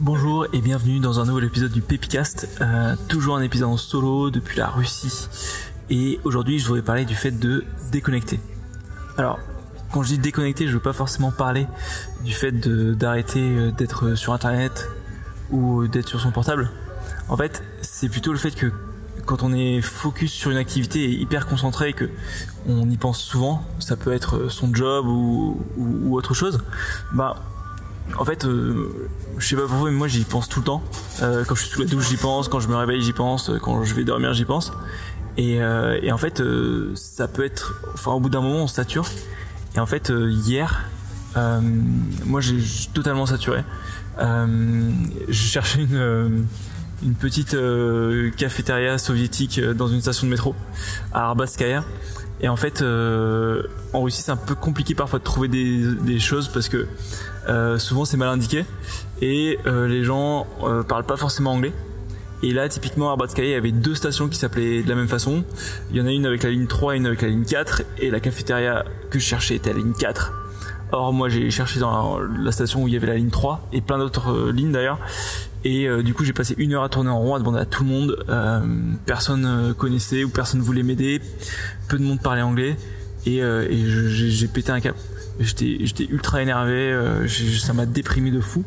Bonjour et bienvenue dans un nouvel épisode du Pepicast, euh, toujours un épisode en solo depuis la Russie. Et aujourd'hui je voudrais parler du fait de déconnecter. Alors, quand je dis déconnecter, je veux pas forcément parler du fait d'arrêter euh, d'être sur internet ou d'être sur son portable. En fait, c'est plutôt le fait que quand on est focus sur une activité et hyper concentré et que on y pense souvent, ça peut être son job ou, ou, autre chose, bah en fait, euh, je sais pas pour vous, mais moi j'y pense tout le temps. Euh, quand je suis sous la douche, j'y pense. Quand je me réveille, j'y pense. Quand je vais dormir, j'y pense. Et, euh, en fait, ça peut être. Enfin, au bout d'un moment, on sature. Et en fait, hier, moi j'ai totalement saturé. je cherchais une petite cafétéria soviétique dans une station de métro à Arbatskaya. Et en fait, en Russie, c'est un peu compliqué parfois de trouver des, choses parce que souvent c'est mal indiqué et les gens parlent pas forcément anglais. Et là, typiquement, à Arbatskaya, il y avait deux stations qui s'appelaient de la même façon. Il y en a une avec la ligne 3 et une avec la ligne 4. Et la cafétéria que je cherchais était la ligne 4. Or, moi, j'ai cherché dans la, station où il y avait la ligne 3 et plein d'autres lignes d'ailleurs. Et euh, du coup, j'ai passé une heure à tourner en rond, à demander à tout le monde. Euh, personne euh, connaissait ou personne voulait m'aider. Peu de monde parlait anglais. Et, et j'ai pété un cap. J'étais ultra énervé. ça m'a déprimé de fou.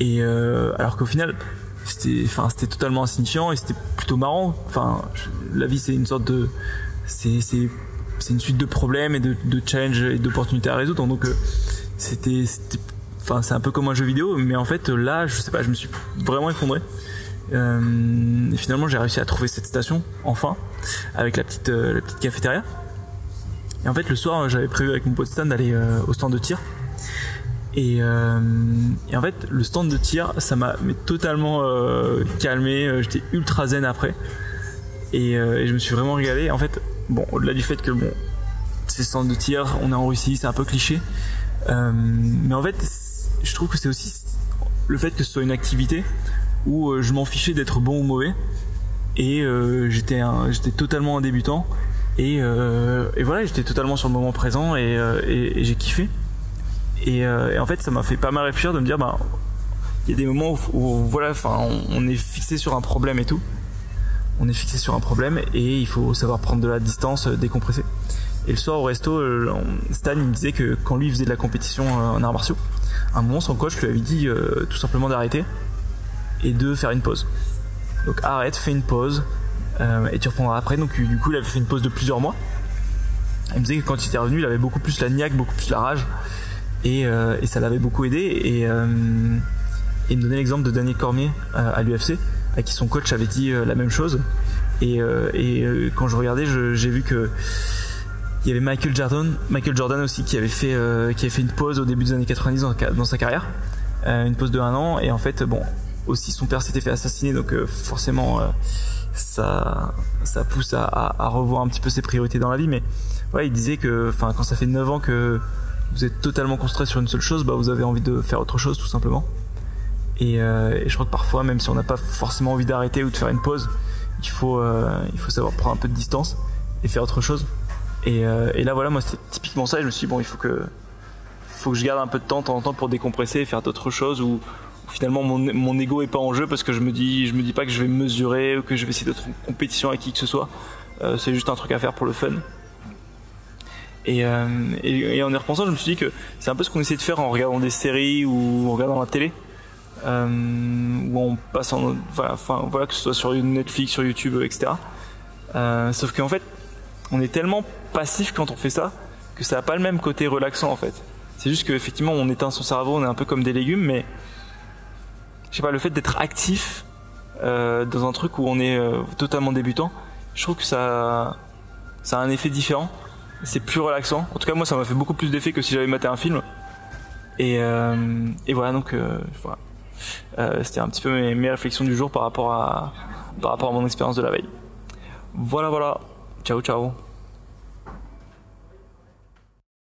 Et alors qu'au final, c'était enfin totalement insignifiant et c'était plutôt marrant. Enfin, la vie c'est une sorte de c'est une suite de problèmes et de, challenges et d'opportunités à résoudre. Donc c'était Enfin, c'est un peu comme un jeu vidéo, mais en fait, là, je sais pas, je me suis vraiment effondré. Euh, et finalement, j'ai réussi à trouver cette station, enfin, avec la petite, euh, la petite cafétéria. Et en fait, le soir, j'avais prévu avec mon pote Stan d'aller euh, au stand de tir. Et, et, en fait, le stand de tir, ça m'a totalement calmé. J'étais ultra zen après. Et, je me suis vraiment régalé. En fait, bon, au-delà du fait que bon, c'est stand de tir, on est en Russie, c'est un peu cliché. mais en fait, je trouve que c'est aussi le fait que ce soit une activité où euh, je m'en fichais d'être bon ou mauvais et euh, j'étais totalement un débutant et, euh, et voilà j'étais totalement sur le moment présent et, et, j'ai kiffé. Et, en fait ça m'a fait pas mal réfléchir de me dire bah il y a des moments où, voilà on, est fixé sur un problème et tout. On est fixé sur un problème et il faut savoir prendre de la distance décompresser. Et le soir au resto Stan il me disait que quand lui faisait de la compétition en arts martiaux un moment son coach lui avait dit euh, tout simplement d'arrêter et de faire une pause. Donc arrête, fais une pause euh, et tu reprendras après. Donc du coup il avait fait une pause de plusieurs mois. Il me disait que quand il était revenu il avait beaucoup plus la niaque, beaucoup plus la rage. Et, euh, ça l'avait beaucoup aidé. Et, il me donnait l'exemple de Daniel Cormier à l'UFC à qui son coach avait dit la même chose. Et, quand je regardais j'ai vu que il y avait Michael Jordan, Michael Jordan aussi qui avait fait euh, une pause au début des années 90 dans, sa carrière, euh, une pause de un an. Et en fait bon aussi son père s'était fait assassiner donc euh, forcément ça ça pousse à, revoir un petit peu ses priorités dans la vie. Mais ouais il disait que enfin quand ça fait 9 ans que vous êtes totalement concentré sur une seule chose bah vous avez envie de faire autre chose tout simplement. Et, et je crois que parfois même si on n'a pas forcément envie d'arrêter ou de faire une pause il faut il faut savoir prendre un peu de distance et faire autre chose. Euh, et, là, voilà, moi, c'était typiquement ça. Et je me suis dit, bon, il faut que, faut que je garde un peu de temps, de temps en temps, pour décompresser et faire d'autres choses finalement mon, ego est pas en jeu parce que je me dis, je me dis pas que je vais mesurer ou que je vais essayer d'être en compétition avec qui que ce soit. Euh, c'est juste un truc à faire pour le fun. Euh, et, en y repensant, je me suis dit que c'est un peu ce qu'on essaie de faire en regardant des séries ou en regardant la télé. on passe en voilà, enfin voilà que ce soit sur Netflix, sur YouTube, etc. sauf qu'en fait, on est tellement passif quand on fait ça que ça n'a pas le même côté relaxant en fait. C'est juste qu'effectivement on éteint son cerveau, on est un peu comme des légumes, mais je sais pas, le fait d'être actif euh, dans un truc où on est euh, totalement débutant, je trouve que ça, ça a un effet différent. C'est plus relaxant. En tout cas moi ça m'a fait beaucoup plus d'effet que si j'avais maté un film. Et, euh, voilà donc voilà. C'était un petit peu mes, mes, réflexions du jour par rapport à par rapport à mon expérience de la veille. Voilà voilà. Ciao ciao